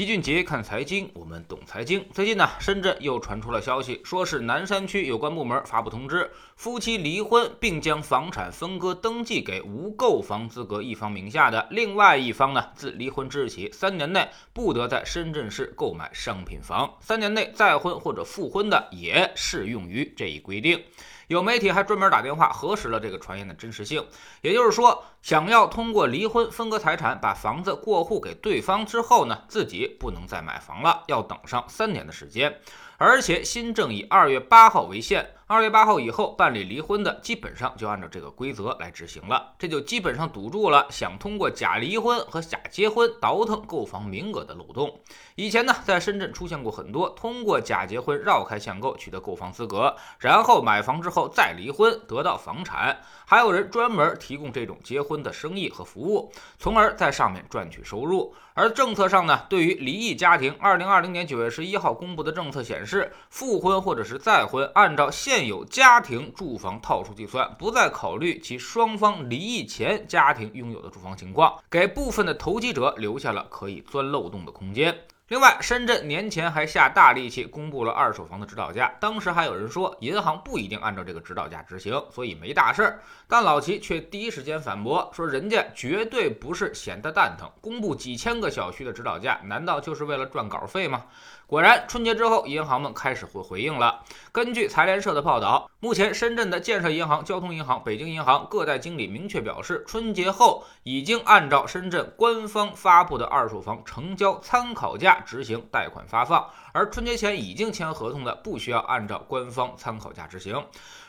齐俊杰看财经，我们懂财经。最近呢，深圳又传出了消息，说是南山区有关部门发布通知，夫妻离婚并将房产分割登记给无购房资格一方名下的另外一方呢，自离婚之日起三年内不得在深圳市购买商品房，三年内再婚或者复婚的也适用于这一规定。有媒体还专门打电话核实了这个传言的真实性，也就是说，想要通过离婚分割财产，把房子过户给对方之后呢，自己不能再买房了，要等上三年的时间。而且新政以二月八号为限，二月八号以后办理离婚的，基本上就按照这个规则来执行了，这就基本上堵住了想通过假离婚和假结婚倒腾购房名额的漏洞。以前呢，在深圳出现过很多通过假结婚绕开限购取得购房资格，然后买房之后再离婚得到房产，还有人专门提供这种结婚的生意和服务，从而在上面赚取收入。而政策上呢，对于离异家庭，二零二零年九月十一号公布的政策显示，是复婚或者是再婚，按照现有家庭住房套数计算，不再考虑其双方离异前家庭拥有的住房情况，给部分的投机者留下了可以钻漏洞的空间。另外，深圳年前还下大力气公布了二手房的指导价，当时还有人说银行不一定按照这个指导价执行，所以没大事儿。但老齐却第一时间反驳说，人家绝对不是闲得蛋疼，公布几千个小区的指导价，难道就是为了赚稿费吗？果然，春节之后，银行们开始回回应了。根据财联社的报道，目前深圳的建设银行、交通银行、北京银行各代经理明确表示，春节后已经按照深圳官方发布的二手房成交参考价执行贷款发放，而春节前已经签合同的，不需要按照官方参考价执行。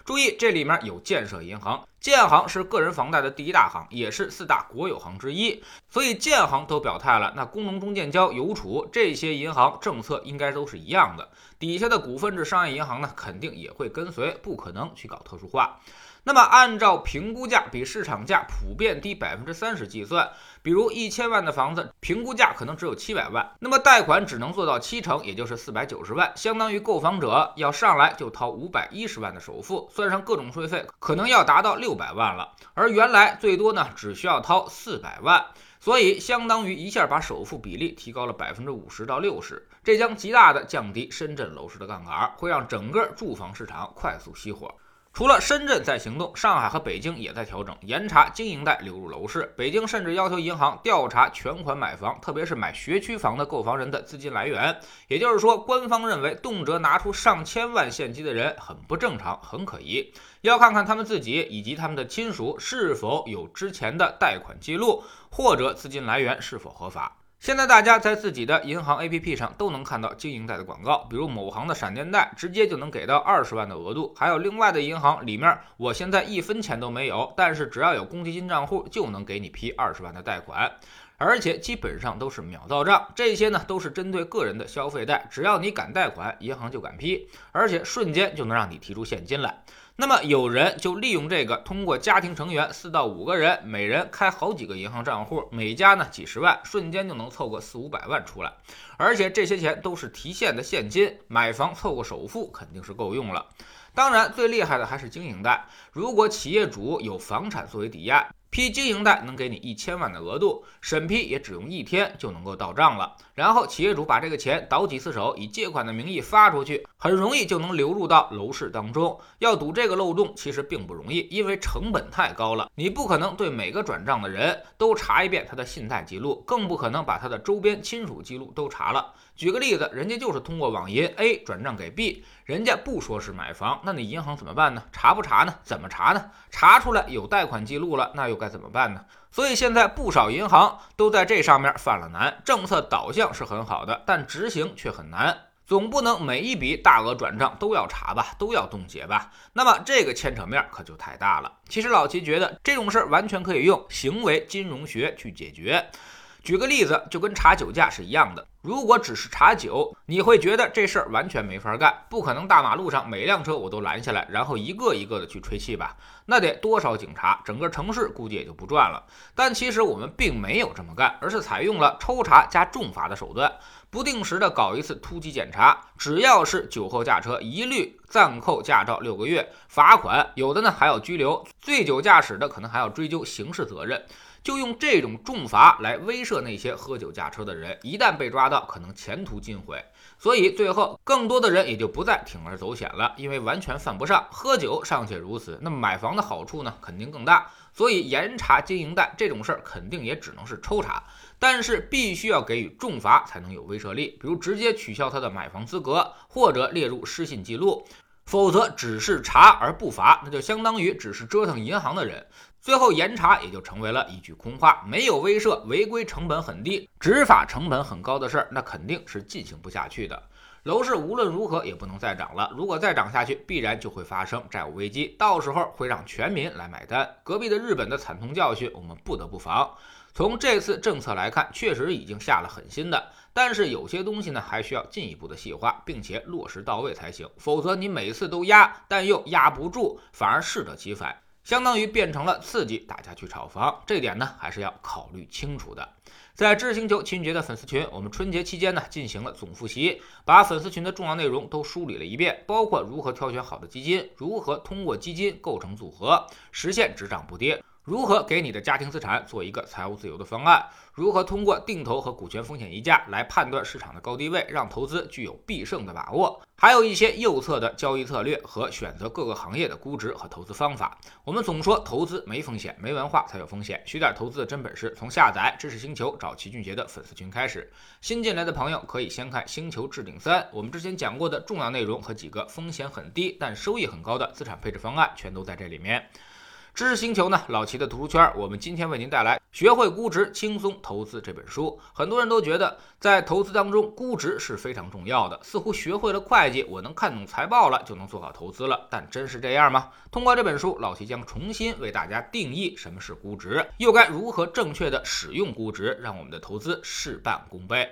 注意，这里面有建设银行，建行是个人房贷的第一大行，也是四大国有行之一，所以建行都表态了，那工农中建交、邮储这些银行政策应该都是一样的，底下的股份制商业银行呢，肯定也会跟随，不可能去搞特殊化。那么，按照评估价比市场价普遍低百分之三十计算，比如一千万的房子，评估价可能只有七百万，那么贷款只能做到七成，也就是四百九十万，相当于购房者要上来就掏五百一十万的首付，算上各种税费，可能要达到六百万了。而原来最多呢，只需要掏四百万，所以相当于一下把首付比例提高了百分之五十到六十，这将极大的降低深圳楼市的杠杆，会让整个住房市场快速熄火。除了深圳在行动，上海和北京也在调整，严查经营贷流入楼市。北京甚至要求银行调查全款买房，特别是买学区房的购房人的资金来源。也就是说，官方认为动辄拿出上千万现金的人很不正常，很可疑。要看看他们自己以及他们的亲属是否有之前的贷款记录，或者资金来源是否合法。现在大家在自己的银行 APP 上都能看到经营贷的广告，比如某行的闪电贷，直接就能给到二十万的额度；还有另外的银行里面，我现在一分钱都没有，但是只要有公积金账户就能给你批二十万的贷款，而且基本上都是秒到账。这些呢都是针对个人的消费贷，只要你敢贷款，银行就敢批，而且瞬间就能让你提出现金来。那么有人就利用这个，通过家庭成员四到五个人，每人开好几个银行账户，每家呢几十万，瞬间就能凑个四五百万出来。而且这些钱都是提现的现金，买房凑个首付肯定是够用了。当然，最厉害的还是经营贷，如果企业主有房产作为抵押。批经营贷能给你一千万的额度，审批也只用一天就能够到账了。然后企业主把这个钱倒几次手，以借款的名义发出去，很容易就能流入到楼市当中。要堵这个漏洞其实并不容易，因为成本太高了。你不可能对每个转账的人都查一遍他的信贷记录，更不可能把他的周边亲属记录都查了。举个例子，人家就是通过网银 A 转账给 B，人家不说是买房，那你银行怎么办呢？查不查呢？怎么查呢？查出来有贷款记录了，那又？该怎么办呢？所以现在不少银行都在这上面犯了难。政策导向是很好的，但执行却很难。总不能每一笔大额转账都要查吧，都要冻结吧？那么这个牵扯面可就太大了。其实老齐觉得这种事儿完全可以用行为金融学去解决。举个例子，就跟查酒驾是一样的。如果只是查酒，你会觉得这事儿完全没法干，不可能大马路上每辆车我都拦下来，然后一个一个的去吹气吧？那得多少警察？整个城市估计也就不转了。但其实我们并没有这么干，而是采用了抽查加重罚的手段，不定时的搞一次突击检查，只要是酒后驾车，一律暂扣驾照六个月，罚款，有的呢还要拘留，醉酒驾驶的可能还要追究刑事责任。就用这种重罚来威慑那些喝酒驾车的人，一旦被抓到，可能前途尽毁。所以最后，更多的人也就不再铤而走险了，因为完全犯不上。喝酒尚且如此，那么买房的好处呢，肯定更大。所以严查经营贷这种事儿，肯定也只能是抽查，但是必须要给予重罚才能有威慑力，比如直接取消他的买房资格，或者列入失信记录。否则只是查而不罚，那就相当于只是折腾银行的人。最后严查也就成为了一句空话，没有威慑，违规成本很低，执法成本很高的事儿，那肯定是进行不下去的。楼市无论如何也不能再涨了，如果再涨下去，必然就会发生债务危机，到时候会让全民来买单。隔壁的日本的惨痛教训，我们不得不防。从这次政策来看，确实已经下了狠心的，但是有些东西呢，还需要进一步的细化，并且落实到位才行。否则你每次都压，但又压不住，反而适得其反。相当于变成了刺激大家去炒房，这点呢还是要考虑清楚的。在知识星球秦俊杰的粉丝群，我们春节期间呢进行了总复习，把粉丝群的重要内容都梳理了一遍，包括如何挑选好的基金，如何通过基金构成组合实现只涨不跌。如何给你的家庭资产做一个财务自由的方案？如何通过定投和股权风险溢价来判断市场的高低位，让投资具有必胜的把握？还有一些右侧的交易策略和选择各个行业的估值和投资方法。我们总说投资没风险，没文化才有风险。学点投资的真本事，从下载知识星球找齐俊杰的粉丝群开始。新进来的朋友可以先看《星球置顶三》，我们之前讲过的重要内容和几个风险很低但收益很高的资产配置方案，全都在这里面。知识星球呢，老齐的读书圈，我们今天为您带来《学会估值，轻松投资》这本书。很多人都觉得，在投资当中，估值是非常重要的。似乎学会了会计，我能看懂财报了，就能做好投资了。但真是这样吗？通过这本书，老齐将重新为大家定义什么是估值，又该如何正确的使用估值，让我们的投资事半功倍。